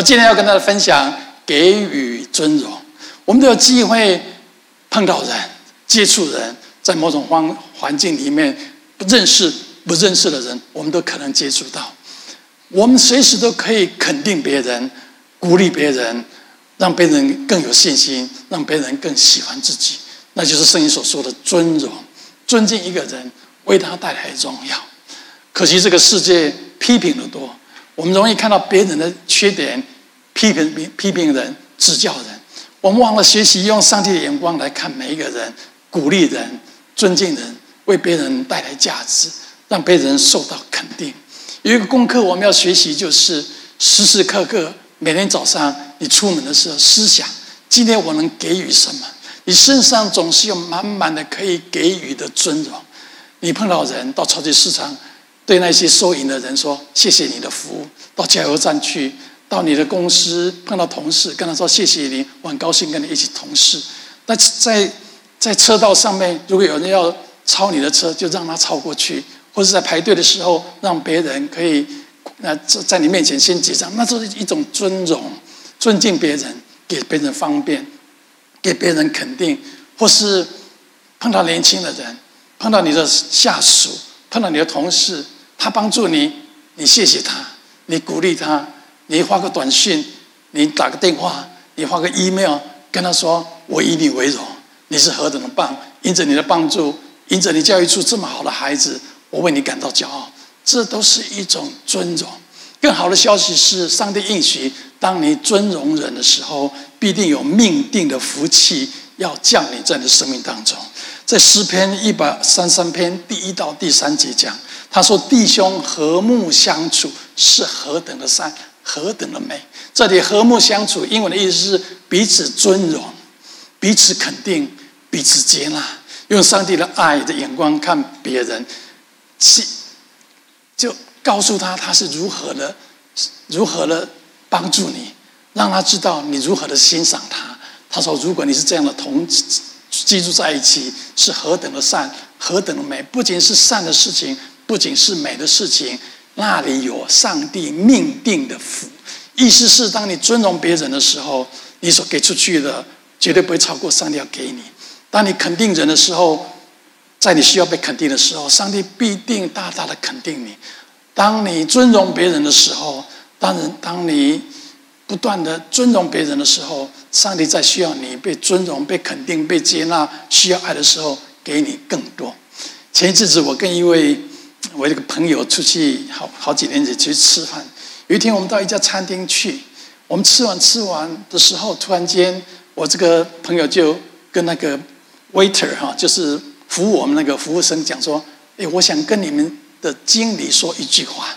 我今天要跟大家分享给予尊荣。我们都有机会碰到人、接触人，在某种环环境里面，不认识、不认识的人，我们都可能接触到。我们随时都可以肯定别人、鼓励别人，让别人更有信心，让别人更喜欢自己。那就是圣经所说的尊荣，尊敬一个人，为他带来荣耀。可惜这个世界批评的多，我们容易看到别人的缺点，批评批评人，指教人。我们忘了学习用上帝的眼光来看每一个人，鼓励人，尊敬人，为别人带来价值，让别人受到肯定。有一个功课我们要学习，就是时时刻刻，每天早上你出门的时候，思想今天我能给予什么？你身上总是有满满的可以给予的尊荣。你碰到人到超级市场，对那些收银的人说：“谢谢你的服务。”到加油站去。到你的公司碰到同事，跟他说谢谢你，我很高兴跟你一起同事。那在在车道上面，如果有人要超你的车，就让他超过去；或者在排队的时候，让别人可以那在在你面前先结账，那就是一种尊荣，尊敬别人，给别人方便，给别人肯定。或是碰到年轻的人，碰到你的下属，碰到你的同事，他帮助你，你谢谢他，你鼓励他。你发个短信，你打个电话，你发个 email，跟他说：“我以你为荣，你是何等的棒！因着你的帮助，因着你教育出这么好的孩子，我为你感到骄傲。”这都是一种尊荣。更好的消息是，上帝应许，当你尊荣人的时候，必定有命定的福气要降临在你的生命当中。在诗篇一百三三篇第一到第三节讲，他说：“弟兄和睦相处是何等的善。”何等的美！这里和睦相处，英文的意思是彼此尊荣、彼此肯定、彼此接纳，用上帝的爱的眼光看别人，就告诉他他是如何的、如何的帮助你，让他知道你如何的欣赏他。他说：“如果你是这样的同居住在一起，是何等的善，何等的美！不仅是善的事情，不仅是美的事情。”那里有上帝命定的福，意思是当你尊荣别人的时候，你所给出去的绝对不会超过上帝要给你。当你肯定人的时候，在你需要被肯定的时候，上帝必定大大的肯定你。当你尊荣别人的时候，当然，当你不断的尊荣别人的时候，上帝在需要你被尊荣、被肯定、被接纳、需要爱的时候，给你更多。前一阵子，我跟一位。我一个朋友出去好好几年前去吃饭，有一天我们到一家餐厅去，我们吃完吃完的时候，突然间我这个朋友就跟那个 waiter 哈，就是服务我们那个服务生讲说：“哎，我想跟你们的经理说一句话。”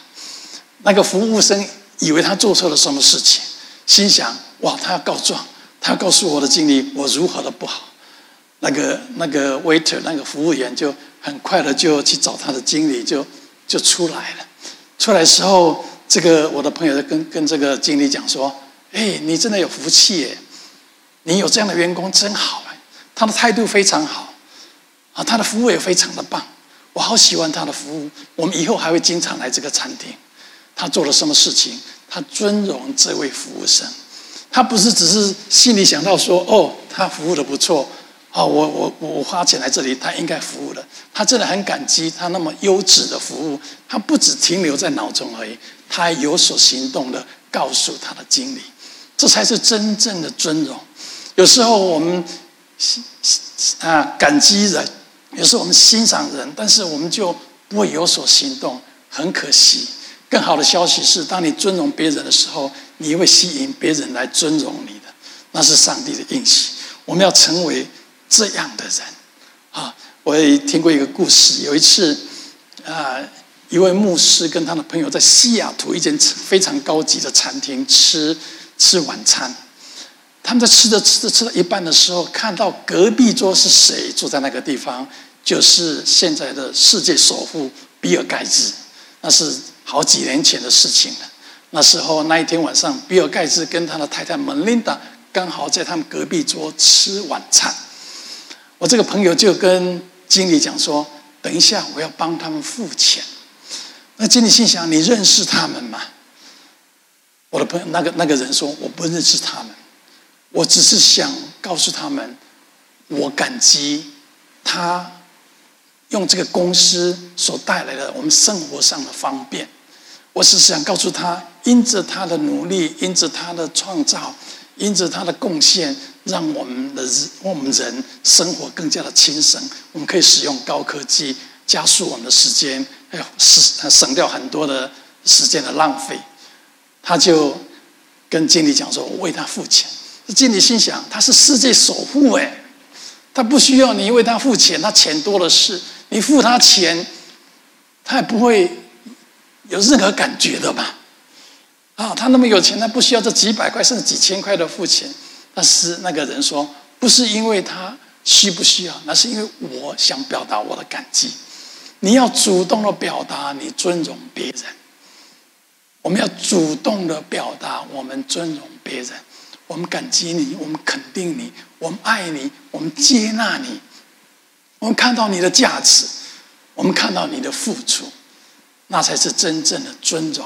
那个服务生以为他做错了什么事情，心想：“哇，他要告状，他要告诉我的经理我如何的不好。”那个那个 waiter 那个服务员就。很快的就去找他的经理，就就出来了。出来时候，这个我的朋友就跟跟这个经理讲说：“哎，你真的有福气耶！你有这样的员工真好哎，他的态度非常好，啊，他的服务也非常的棒，我好喜欢他的服务。我们以后还会经常来这个餐厅。他做了什么事情？他尊荣这位服务生，他不是只是心里想到说哦，他服务的不错。”哦，我我我花钱来这里，他应该服务的。他真的很感激他那么优质的服务。他不只停留在脑中而已，他还有所行动的告诉他的经理，这才是真正的尊荣。有时候我们啊感激人，有时候我们欣赏人，但是我们就不会有所行动，很可惜。更好的消息是，当你尊荣别人的时候，你会吸引别人来尊荣你的，那是上帝的应许。我们要成为。这样的人，啊，我也听过一个故事。有一次，啊，一位牧师跟他的朋友在西雅图一间非常高级的餐厅吃吃晚餐。他们在吃着吃着吃到一半的时候，看到隔壁桌是谁坐在那个地方，就是现在的世界首富比尔盖茨。那是好几年前的事情了。那时候那一天晚上，比尔盖茨跟他的太太梅琳达刚好在他们隔壁桌吃晚餐。我这个朋友就跟经理讲说：“等一下，我要帮他们付钱。”那经理心想：“你认识他们吗？”我的朋友那个那个人说：“我不认识他们，我只是想告诉他们，我感激他用这个公司所带来的我们生活上的方便。我只是想告诉他，因着他的努力，因着他的创造，因着他的贡献，让我们的日我们人生活更加的轻省。我们可以使用高科技，加速我们的时间，还有省省掉很多的时间的浪费。”他就跟经理讲说：“我为他付钱。”经理心想：“他是世界首富诶，他不需要你为他付钱，他钱多的是。你付他钱，他也不会有任何感觉的吧？啊，他那么有钱，他不需要这几百块甚至几千块的付钱。但是那个人说，不是因为他需不需要，那是因为我想表达我的感激。你要主动的表达你尊重别人。”我们要主动的表达，我们尊重别人，我们感激你，我们肯定你，我们爱你，我们接纳你，我们看到你的价值，我们看到你的付出，那才是真正的尊重。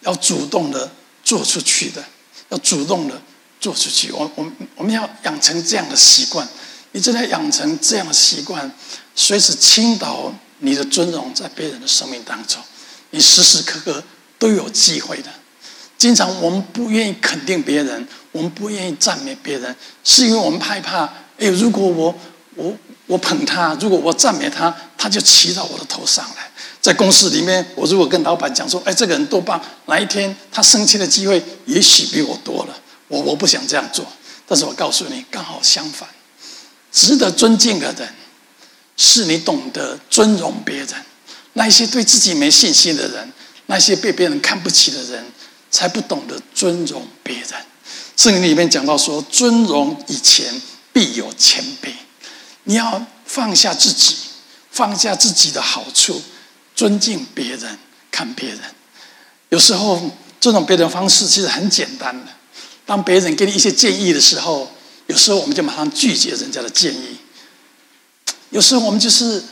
要主动的做出去的，要主动的做出去。我、我、我们要养成这样的习惯。你真的要养成这样的习惯，随时倾倒你的尊荣在别人的生命当中，你时时刻刻。都有机会的。经常我们不愿意肯定别人，我们不愿意赞美别人，是因为我们害怕：哎，如果我我我捧他，如果我赞美他，他就骑到我的头上来。在公司里面，我如果跟老板讲说：哎，这个人多棒！哪一天他升迁的机会也许比我多了，我我不想这样做。但是我告诉你，刚好相反，值得尊敬的人，是你懂得尊荣别人。那一些对自己没信心的人。那些被别人看不起的人，才不懂得尊重别人。圣经里面讲到说，尊荣以前必有谦卑。你要放下自己，放下自己的好处，尊敬别人，看别人。有时候尊重别人方式其实很简单的。当别人给你一些建议的时候，有时候我们就马上拒绝人家的建议。有时候我们就是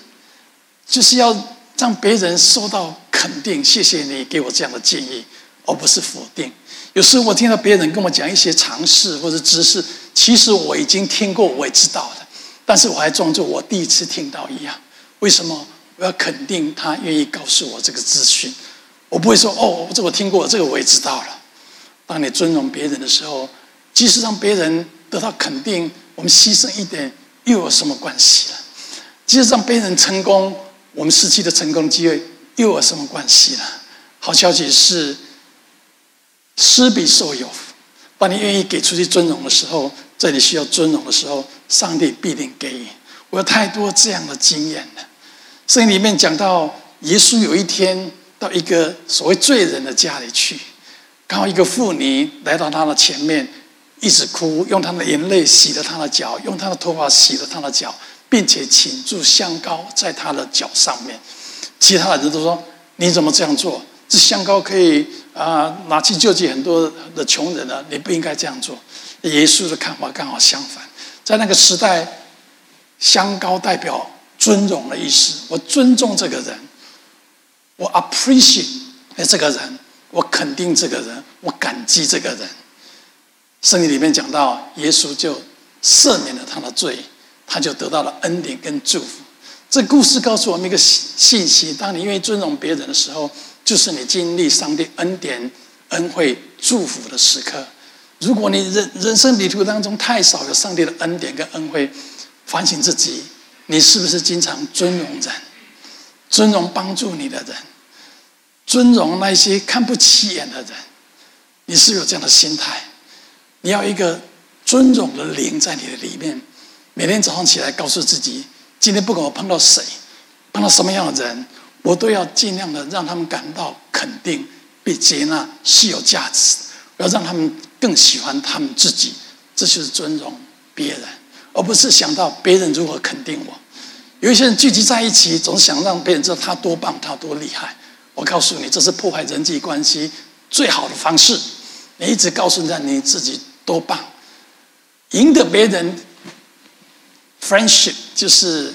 就是要让别人受到。肯定，谢谢你给我这样的建议，而不是否定。有时候我听到别人跟我讲一些常识或者知识，其实我已经听过，我也知道的，但是我还装作我第一次听到一样。为什么我要肯定他愿意告诉我这个资讯？我不会说哦，这我听过，这个我也知道了。当你尊重别人的时候，即使让别人得到肯定，我们牺牲一点又有什么关系了？即使让别人成功，我们失去的成功机会。又有什么关系呢？好消息是，施比受有福。当你愿意给出去尊荣的时候，在你需要尊荣的时候，上帝必定给予。我有太多这样的经验了。圣经里面讲到，耶稣有一天到一个所谓罪人的家里去，刚好一个妇女来到他的前面，一直哭，用他的眼泪洗了他的脚，用他的头发洗了他的脚，并且倾注香膏在他的脚上面。其他的人都说：“你怎么这样做？这香膏可以啊、拿去救济很多的穷人了。你不应该这样做。”耶稣的看法刚好相反，在那个时代，香膏代表尊荣的意思。我尊重这个人，我 appreciate 这个人，我肯定这个人，我感激这个人。圣经里面讲到，耶稣就赦免了他的罪，他就得到了恩典跟祝福。这故事告诉我们一个信息：当你愿意尊重别人的时候，就是你经历上帝恩典、恩惠、祝福的时刻。如果你人人生旅途当中太少有上帝的恩典跟恩惠，反省自己，你是不是经常尊荣人、尊荣帮助你的人、尊荣那些看不起眼的人？你是有这样的心态？你要一个尊荣的灵在你的里面，每天早上起来告诉自己。今天不管我碰到谁，碰到什么样的人，我都要尽量的让他们感到肯定、被接纳，是有价值。我要让他们更喜欢他们自己，这就是尊荣别人，而不是想到别人如何肯定我。有一些人聚集在一起，总想让别人知道他多棒，他多厉害。我告诉你，这是破坏人际关系最好的方式。你一直告诉人家你自己多棒，赢得别人。Friendship 就是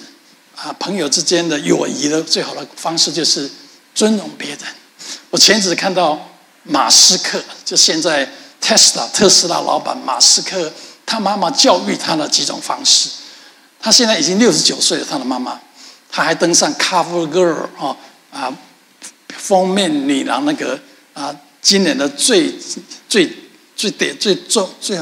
啊，朋友之间的友谊的最好的方式就是尊重别人。我前一阵看到马斯克，就现在特斯拉特斯拉老板马斯克，他妈妈教育他的几种方式。他现在已经六十九岁了，他的妈妈，他还登上 Cover Girl 啊啊封面女郎那个啊今年的最最最得最重最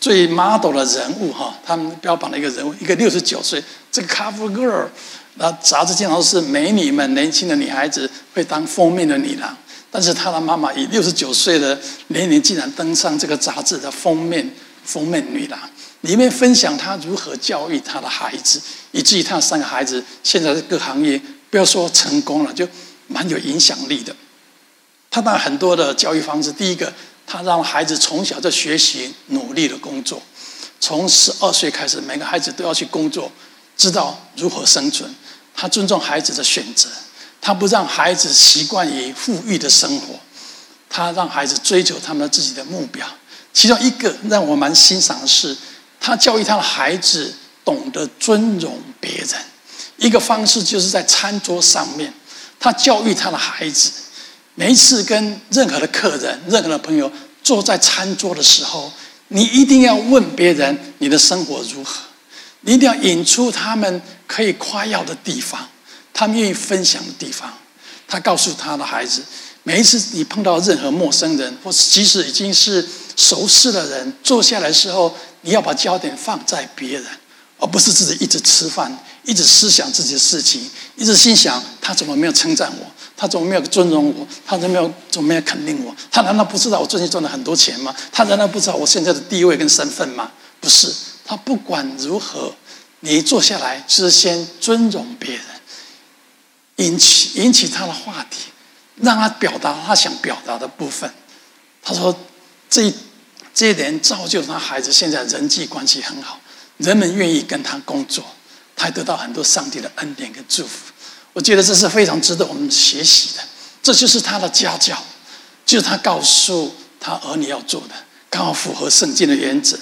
最 model 的人物哈，他们标榜的一个人物，一个六十九岁这个 Cover Girl，那杂志经常是美女们年轻的女孩子会当封面的女郎，但是她的妈妈以六十九岁的年龄竟然登上这个杂志的封面封面女郎。里面分享他如何教育他的孩子，以至于他三个孩子现在各行业不要说成功了，就蛮有影响力的。他当然很多的教育方式，第一个，他让孩子从小就学习努力的工作，从十二岁开始，每个孩子都要去工作，知道如何生存。他尊重孩子的选择，他不让孩子习惯于富裕的生活，他让孩子追求他们自己的目标。其中一个让我蛮欣赏的是。他教育他的孩子懂得尊重别人，一个方式就是在餐桌上面，他教育他的孩子，每一次跟任何的客人、任何的朋友坐在餐桌的时候，你一定要问别人你的生活如何，你一定要引出他们可以夸耀的地方，他们愿意分享的地方。他告诉他的孩子，每一次你碰到任何陌生人，或即使已经是熟识的人，坐下来的时候。你要把焦点放在别人，而不是自己一直吃饭，一直思想自己的事情，一直心想他怎么没有称赞我，他怎么没有尊重我，他怎么没有怎么没有肯定我？他难道不知道我最近赚了很多钱吗？他难道不知道我现在的地位跟身份吗？不是，他不管如何，你坐下来就是先尊重别人，引起引起他的话题，让他表达他想表达的部分。他说这。这一点造就他孩子现在人际关系很好，人们愿意跟他工作，他得到很多上帝的恩典跟祝福。我觉得这是非常值得我们学习的。这就是他的家教，就是他告诉他儿女要做的，刚好符合圣经的原则。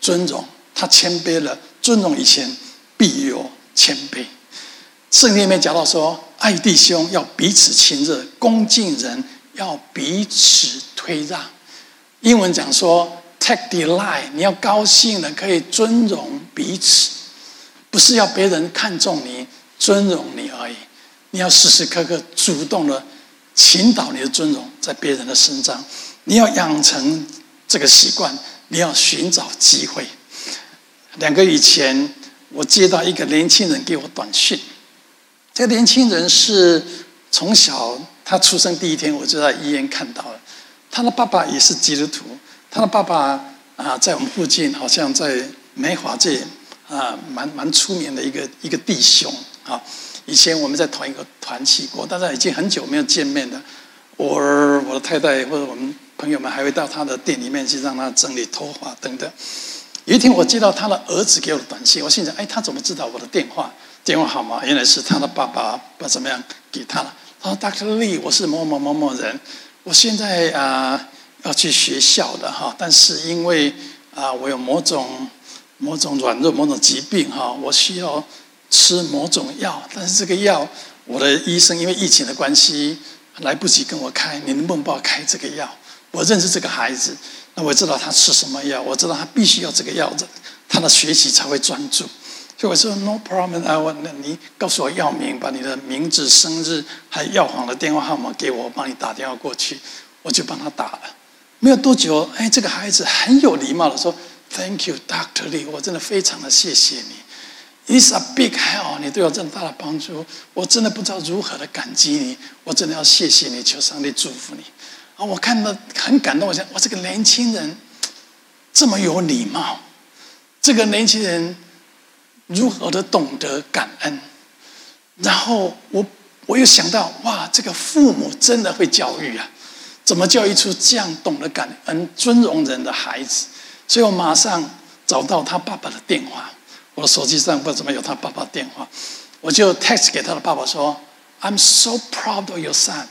尊荣，他谦卑了，尊荣以前必有谦卑。圣经里面讲到说，爱弟兄要彼此亲热，恭敬人要彼此推让。英文讲说，take delight，你要高兴的可以尊荣彼此，不是要别人看重你、尊荣你而已。你要时时刻刻主动的倾倒你的尊荣在别人的身上。你要养成这个习惯，你要寻找机会。两个月以前，我接到一个年轻人给我短讯，这个年轻人是从小他出生第一天我就在医院看到了。他的爸爸也是基督徒，他的爸爸啊，在我们附近，好像在美华这啊，蛮蛮出名的一个一个弟兄啊。以前我们在同一个团契过，但是已经很久没有见面了。我我的太太或者我们朋友们还会到他的店里面去让他整理头发等等。有一天我接到他的儿子给我的短信，我心想：哎，他怎么知道我的电话电话号码？原来是他的爸爸不知道怎么样给他了。他说：“Dr. Lee，我是某某某某人。”我现在啊、要去学校的哈，但是因为啊、我有某种某种软弱某种疾病哈，我需要吃某种药，但是这个药我的医生因为疫情的关系来不及跟我开，你能不能帮我开这个药？我认识这个孩子，那我知道他吃什么药，我知道他必须要这个药，他的学习才会专注。所以我说 No problem，啊，我那你告诉我药名，把你的名字、生日还有药房的电话号码给我，我帮你打电话过去，我就帮他打了。没有多久，哎，这个孩子很有礼貌的说：“Thank you, Doctor Lee，我真的非常的谢谢你，It's a big help，你对我这么大的帮助，我真的不知道如何的感激你，我真的要谢谢你，求上帝祝福你。”啊，我看到很感动，我想，哇，这个年轻人这么有礼貌，这个年轻人。如何的懂得感恩，然后我我又想到，哇，这个父母真的会教育啊！怎么教育出这样懂得感恩、尊荣人的孩子？所以我马上找到他爸爸的电话，我的手机上不知道怎么有他爸爸的电话，我就 text 给他的爸爸说：“I'm so proud of your son，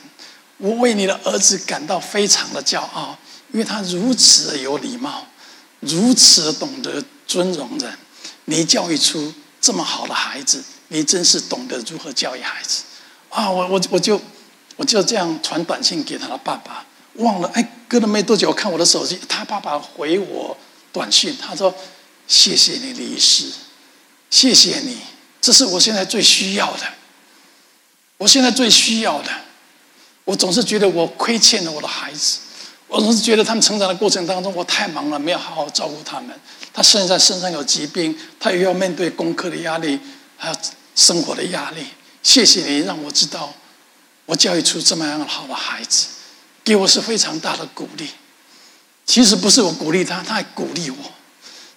我为你的儿子感到非常的骄傲，因为他如此的有礼貌，如此的懂得尊荣人。”你教育出这么好的孩子，你真是懂得如何教育孩子啊！我我我就我就这样传短信给他的爸爸，忘了，哎，隔了没多久，我看我的手机，他爸爸回我短信，他说：“谢谢你，李医师，谢谢你，这是我现在最需要的。我现在最需要的，我总是觉得我亏欠了我的孩子，我总是觉得他们成长的过程当中，我太忙了，没有好好照顾他们。他现在身上有疾病，他又要面对功课的压力，还有生活的压力。谢谢你，让我知道，我教育出这么样的好的孩子。”给我是非常大的鼓励。其实不是我鼓励他，他还鼓励我。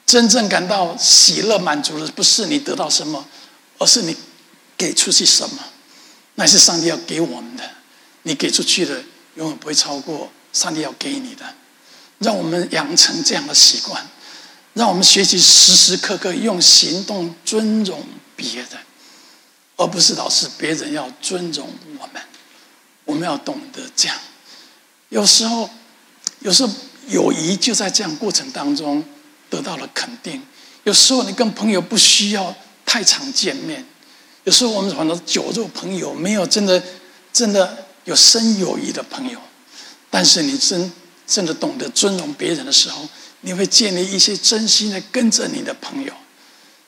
真正感到喜乐满足的，不是你得到什么，而是你给出去什么。那是上帝要给我们的。你给出去的，永远不会超过上帝要给你的。让我们养成这样的习惯，让我们学习时时刻刻用行动尊重别人，而不是老是别人要尊重我们。我们要懂得这样。有时候，有时候友谊就在这样过程当中得到了肯定。有时候你跟朋友不需要太常见面，有时候我们很多酒肉朋友没有真的真的有深友谊的朋友，但是你真真的懂得尊重别人的时候，你会建立一些真心的跟着你的朋友，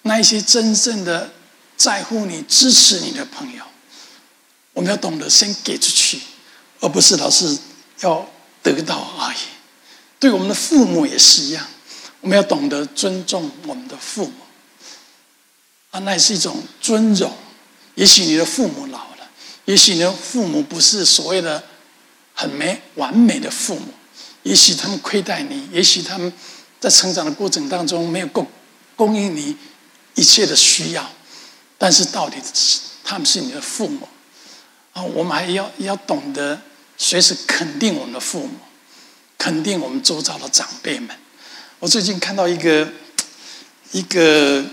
那一些真正的在乎你、支持你的朋友，我们要懂得先给出去，而不是老是。要得到而已，对我们的父母也是一样。我们要懂得尊重我们的父母啊，那也是一种尊荣。也许你的父母老了，也许你的父母不是所谓的很没完美的父母，也许他们亏待你，也许他们在成长的过程当中没有供供应你一切的需要，但是到底他们是你的父母啊，我们还要要懂得。随时肯定我们的父母，肯定我们周遭的长辈们。我最近看到一个一个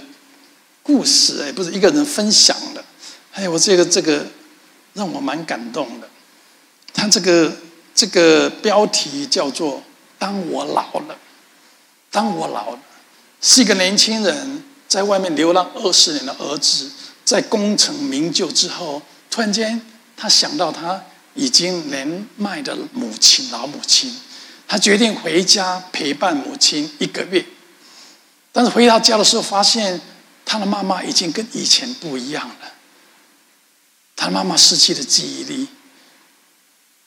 故事，哎，不是一个人分享的，哎，我这个这个让我蛮感动的。他这个这个标题叫做“当我老了”，当我老了，是一个年轻人在外面流浪二十年的儿子，在功成名就之后，突然间他想到他。已经年迈的母亲，老母亲，他决定回家陪伴母亲一个月。但是回到家的时候，发现他的妈妈已经跟以前不一样了。他妈妈失去了记忆力，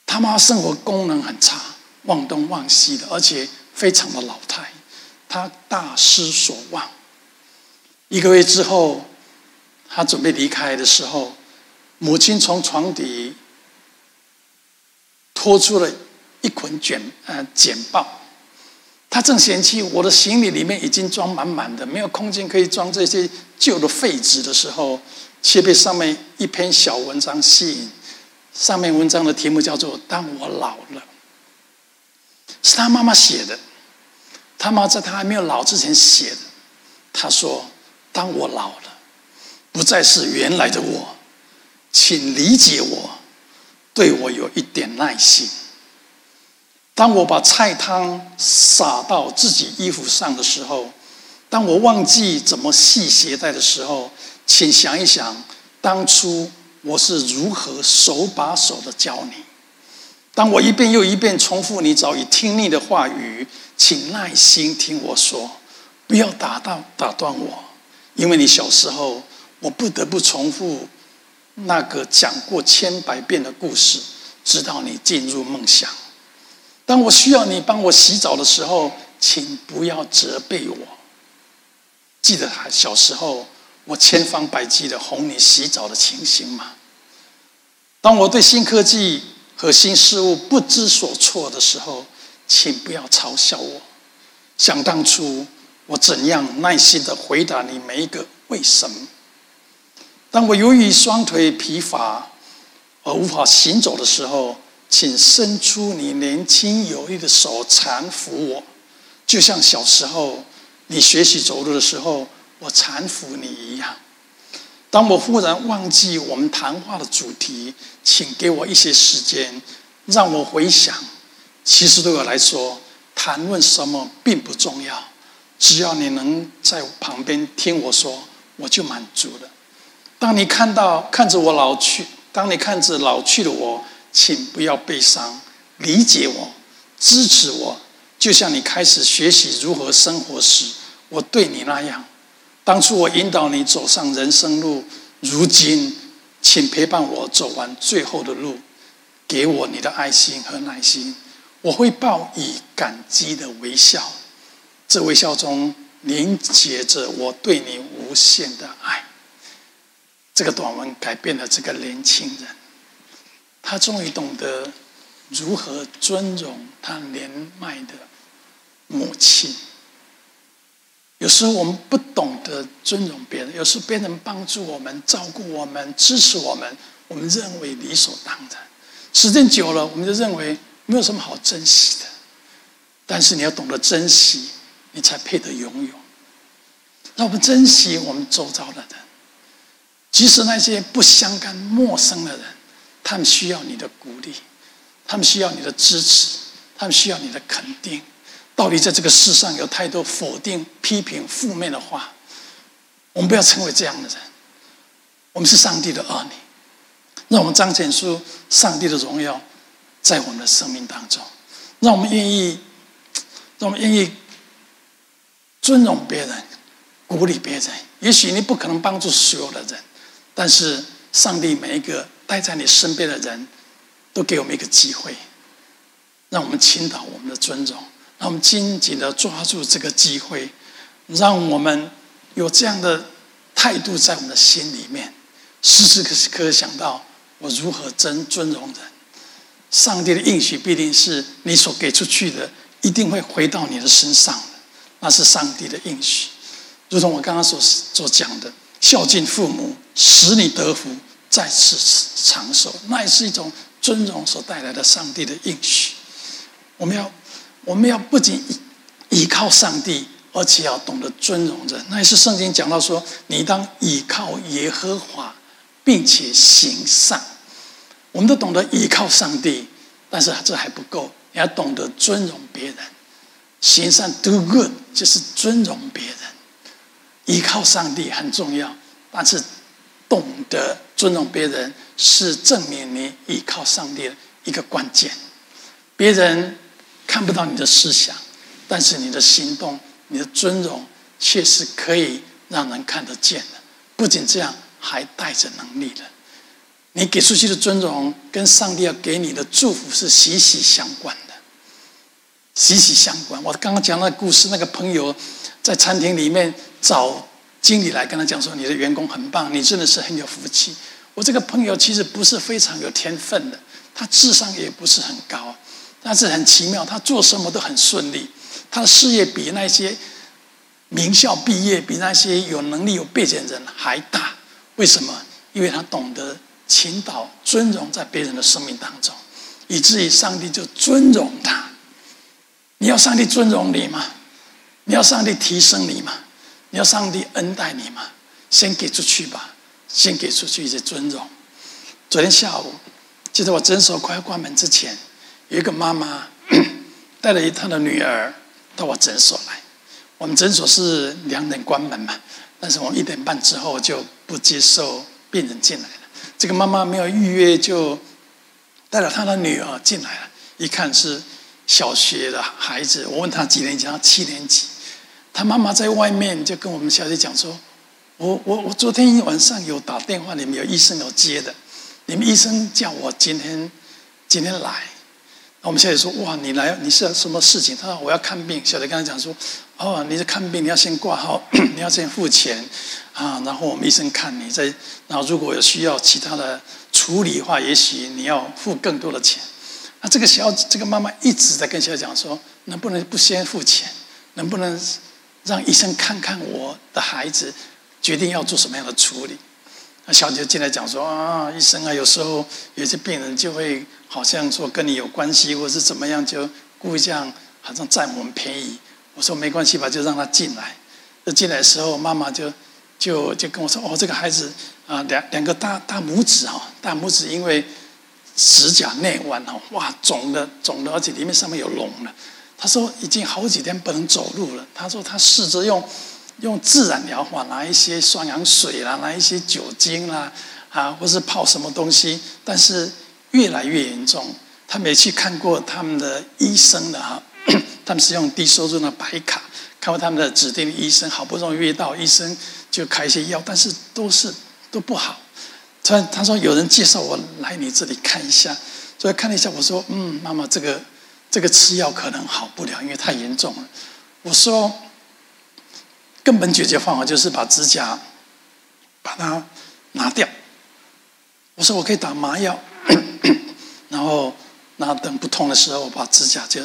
他妈妈生活功能很差，忘东忘西的，而且非常的老态，他大失所望。一个月之后，他准备离开的时候，母亲从床底。拖出了一捆卷呃简报，他正嫌弃我的行李里面已经装满满的，没有空间可以装这些旧的废纸的时候，却被上面一篇小文章吸引。上面文章的题目叫做“当我老了”，是他妈妈写的。他妈在他还没有老之前写的。他说：“当我老了，不再是原来的我，请理解我。”对我有一点耐心。当我把菜汤洒到自己衣服上的时候，当我忘记怎么系鞋带的时候，请想一想，当初我是如何手把手的教你。当我一遍又一遍重复你早已听腻的话语，请耐心听我说，不要打断打断我，因为你小时候，我不得不重复。那个讲过千百遍的故事，直到你进入梦乡。当我需要你帮我洗澡的时候，请不要责备我。记得小时候我千方百计的哄你洗澡的情形吗？当我对新科技和新事物不知所措的时候，请不要嘲笑我。想当初我怎样耐心的回答你每一个为什么？当我由于双腿疲乏而无法行走的时候，请伸出你年轻有力的手搀扶我，就像小时候你学习走路的时候，我搀扶你一样。当我忽然忘记我们谈话的主题，请给我一些时间，让我回想。其实对我来说，谈论什么并不重要，只要你能在旁边听我说，我就满足了。当你看到看着我老去，当你看着老去的我，请不要悲伤，理解我，支持我，就像你开始学习如何生活时，我对你那样。当初我引导你走上人生路，如今，请陪伴我走完最后的路，给我你的爱心和耐心，我会报以感激的微笑。这微笑中凝结着我对你无限的爱。这个短文改变了这个年轻人，他终于懂得如何尊荣他年迈的母亲。有时候我们不懂得尊荣别人，有时候别人帮助我们、照顾我们、支持我们，我们认为理所当然。时间久了，我们就认为没有什么好珍惜的。但是你要懂得珍惜。你才配得拥有。让我们珍惜我们周遭的人，即使那些不相干、陌生的人，他们需要你的鼓励，他们需要你的支持，他们需要你的肯定。到底在这个世上有太多否定、批评、负面的话，我们不要成为这样的人。我们是上帝的儿女，让我们彰显出上帝的荣耀在我们的生命当中。让我们愿意，让我们愿意。尊重别人，鼓励别人。也许你不可能帮助所有的人，但是上帝每一个待在你身边的人，都给我们一个机会，让我们倾倒我们的尊荣，让我们紧紧的抓住这个机会，让我们有这样的态度在我们的心里面，时时刻刻想到我如何真尊重人。上帝的应许必定是你所给出去的，一定会回到你的身上。那是上帝的应许，如同我刚刚所所讲的，孝敬父母，使你得福，再次长寿，那也是一种尊荣所带来的上帝的应许。我们要，我们要不仅依依靠上帝，而且要懂得尊荣人。那也是圣经讲到说，你当依靠耶和华，并且行善。我们都懂得依靠上帝，但是这还不够，你要懂得尊荣别人。行善 do good 就是尊荣别人，依靠上帝很重要，但是懂得尊重别人是证明你依靠上帝的一个关键。别人看不到你的思想，但是你的行动、你的尊荣却是可以让人看得见的。不仅这样，还带着能力的。你给出去的尊荣跟上帝要给你的祝福是息息相关的。息息相关。我刚刚讲那故事，那个朋友在餐厅里面找经理来跟他讲说：“你的员工很棒，你真的是很有福气。”我这个朋友其实不是非常有天分的，他智商也不是很高，但是很奇妙，他做什么？都很顺利。他的事业比那些名校毕业、比那些有能力有背景的人还大。为什么？因为他懂得倾倒尊荣在别人的生命当中，以至于上帝就尊荣他。你要上帝尊荣你吗？你要上帝提升你吗？你要上帝恩待你吗？先给出去吧，先给出去一些尊荣。昨天下午，记得我诊所快要关门之前，有一个妈妈 带了一她的女儿到我诊所来。我们诊所是两点关门嘛，但是我们一点半之后就不接受病人进来了。这个妈妈没有预约，就带了她的女儿进来了，一看是。小学的孩子，我问他几年级，他七年级。他妈妈在外面就跟我们小姐讲说：“我我我昨天一晚上有打电话，你们有医生有接的，你们医生叫我今天今天来。”那我们小姐说：“哇，你来你是什么事情？”他说：“我要看病。”小姐跟他讲说：“哦，你是看病，你要先挂号，你要先付钱啊，然后我们医生看你再，然后如果有需要其他的处理的话，也许你要付更多的钱。”那这个小这个妈妈一直在跟小姐讲说，能不能不先付钱？能不能让医生看看我的孩子，决定要做什么样的处理？那小姐进来讲说啊，医生啊，有时候有些病人就会好像说跟你有关系，或是怎么样，就故意这样好像占我们便宜。我说没关系吧，就让他进来。那进来的时候，妈妈就就就跟我说，哦，这个孩子啊，两两个大大拇指哈，大拇指因为。指甲内弯哦，哇，肿的肿的，而且里面上面有脓了。他说已经好几天不能走路了。他说他试着用用自然疗法，拿一些双氧水啦，拿一些酒精啦，啊，或是泡什么东西，但是越来越严重。他没去看过他们的医生的哈，他们是用低收入的白卡，看过他们的指定医生，好不容易约到医生就开一些药，但是都是都不好。他他说有人介绍我来你这里看一下，所以看了一下，我说嗯，妈妈这个这个吃药可能好不了，因为太严重了。我说根本解决方法就是把指甲把它拿掉。我说我可以打麻药，然后。那等不痛的时候，我把指甲就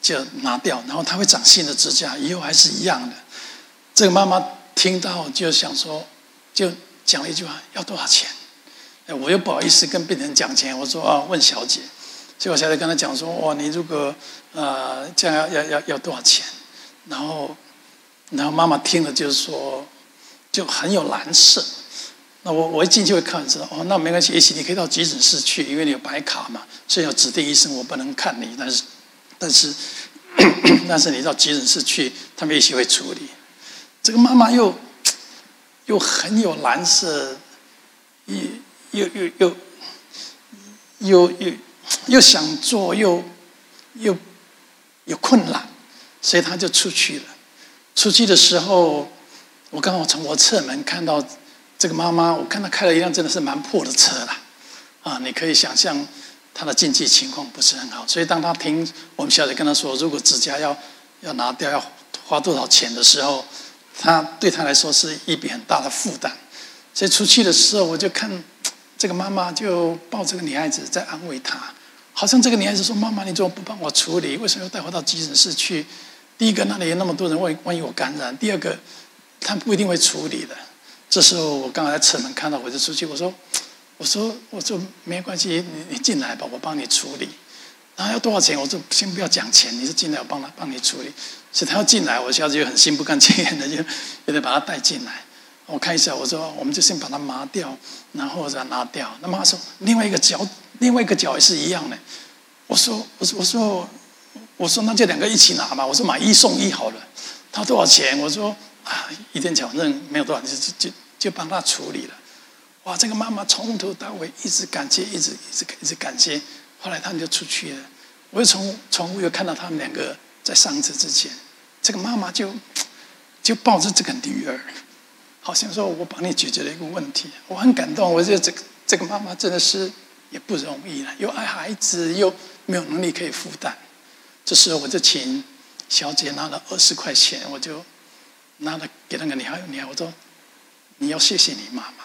就拿掉，然后它会长新的指甲，以后还是一样的。这个妈妈听到就想说，就讲了一句话：要多少钱？我又不好意思跟病人讲钱，我说啊，问小姐。结果小姐跟他讲说：哇，你如果呃这样要要要要多少钱？然后然后妈妈听了就是说，就很有难色。那我我一进去会看，知道哦，那没关系，也许你可以到急诊室去，因为你有白卡嘛，所以有指定医生，我不能看你，但是，但是，但是你到急诊室去，他们也许会处理。这个妈妈又又很有蓝色，又又又又又又又想做，又又有困难，所以他就出去了。出去的时候，我刚好从我侧门看到。这个妈妈，我看她开了一辆真的是蛮破的车了，啊，你可以想象她的经济情况不是很好。所以当她听我们小姐跟她说，如果指甲要要拿掉要花多少钱的时候，她对她来说是一笔很大的负担。所以出去的时候，我就看这个妈妈就抱这个女孩子在安慰她，好像这个女孩子说：“妈妈，你怎么不帮我处理？为什么要带我到急诊室去？第一个那里有那么多人，万万一我感染；第二个，他不一定会处理的。”这时候我刚才在侧门看到，我就出去，我说：“我说我说没关系，你你进来吧，我帮你处理。然后要多少钱？我说先不要讲钱，你是进来我帮他帮你处理。所以他要进来，我下次就很心不甘情愿的就就得把他带进来。我看一下，我说我们就先把它麻掉，然后再拿掉。那妈说另外一个脚，另外一个脚也是一样的。我说我说我说我说那就两个一起拿吧。我说买一送一好了。他多少钱？我说啊一点巧认没有多少，就就。就帮他处理了，哇！这个妈妈从头到尾一直感谢，一直一直一直感谢。后来他们就出去了，我又从从又看到他们两个在上车之前，这个妈妈就就抱着这个女儿，好像说我帮你解决了一个问题，我很感动。我觉得这个这个妈妈真的是也不容易了，又爱孩子，又没有能力可以负担。这时候我就请小姐拿了二十块钱，我就拿了给那个女孩，女孩我说。你要谢谢你妈妈，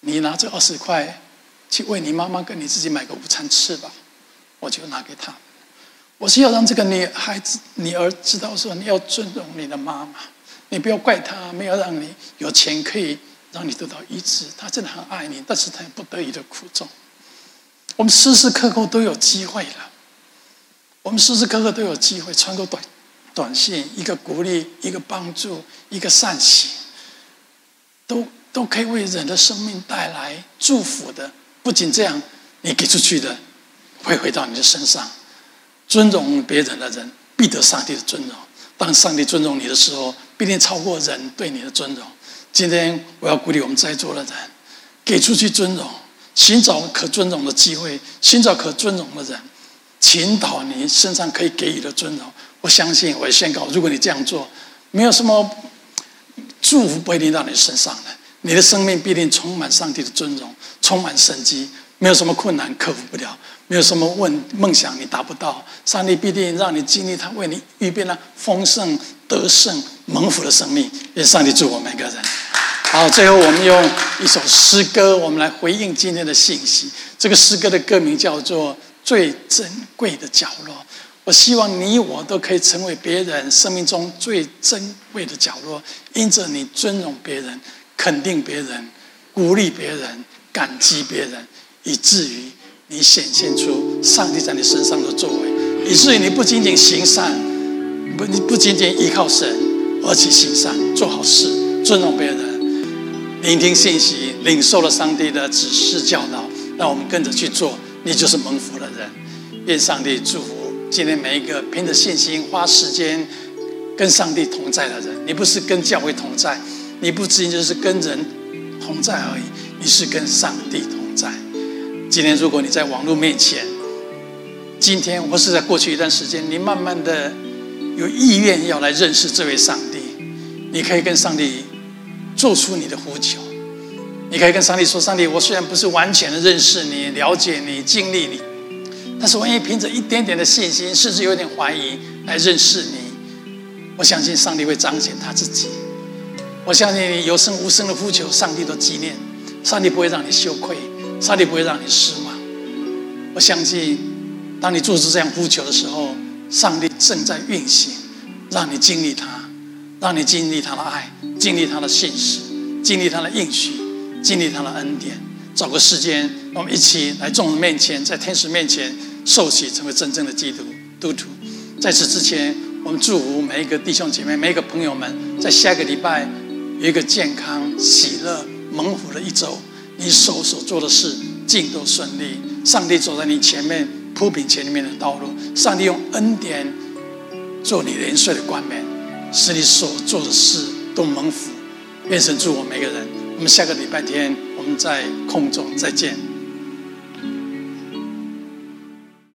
你拿这二十块去为你妈妈跟你自己买个午餐吃吧，我就拿给她。我是要让这个女孩子、女儿知道说，你要尊重你的妈妈，你不要怪她没有让你有钱可以让你得到医治，她真的很爱你，但是她有不得已的苦衷。我们时时刻刻都有机会了，我们时时刻刻都有机会穿过短短信，一个鼓励，一个帮助，一个善行。都都可以为人的生命带来祝福的。不仅这样，你给出去的会回到你的身上。尊重别人的人必得上帝的尊荣。当上帝尊重你的时候，必定超过人对你的尊荣。今天我要鼓励我们在座的人，给出去尊荣，寻找可尊荣的机会，寻找可尊荣的人，倾倒你身上可以给予的尊荣。我相信，我也宣告，如果你这样做，没有什么。祝福不一定到你身上的，你的生命必定充满上帝的尊荣，充满生机，没有什么困难克服不了，没有什么问梦想你达不到，上帝必定让你经历他为你预备了丰盛得胜蒙福的生命。愿上帝祝我们每个人。好，最后我们用一首诗歌，我们来回应今天的信息。这个诗歌的歌名叫做《最珍贵的角落》。我希望你我都可以成为别人生命中最珍贵的角落，因着你尊重别人、肯定别人、鼓励别人、感激别人，以至于你显现出上帝在你身上的作为，以至于你不仅仅行善，不你不仅仅依靠神，而且行善、做好事、尊重别人、聆听信息、领受了上帝的指示教导，让我们跟着去做，你就是蒙福的人。愿上帝祝福。今天每一个凭着信心花时间跟上帝同在的人，你不是跟教会同在，你不仅仅就是跟人同在而已，你是跟上帝同在。今天如果你在网络面前，今天或是在过去一段时间，你慢慢的有意愿要来认识这位上帝，你可以跟上帝做出你的呼求。你可以跟上帝说：“上帝，我虽然不是完全的认识你、了解你、经历你，但是我愿意凭着一点点的信心，甚至有点怀疑来认识你。我相信上帝会彰显他自己。我相信你有声无声的呼求，上帝都纪念。上帝不会让你羞愧，上帝不会让你失望。我相信，当你做出这样呼求的时候，上帝正在运行，让你经历他，让你经历他的爱，经历他的信实，经历他的应许。”经历他的恩典，找个时间，我们一起来众人面前，在天使面前受洗，成为真正的基督徒。在此之前，我们祝福每一个弟兄姐妹、每一个朋友们，在下个礼拜有一个健康、喜乐、蒙福的一周。你手所做的事尽都顺利，上帝走在你前面，铺平前面的道路。上帝用恩典做你年岁的冠冕，使你所做的事都蒙福。愿神祝我每个人。我们下个礼拜天，我们在空中再见。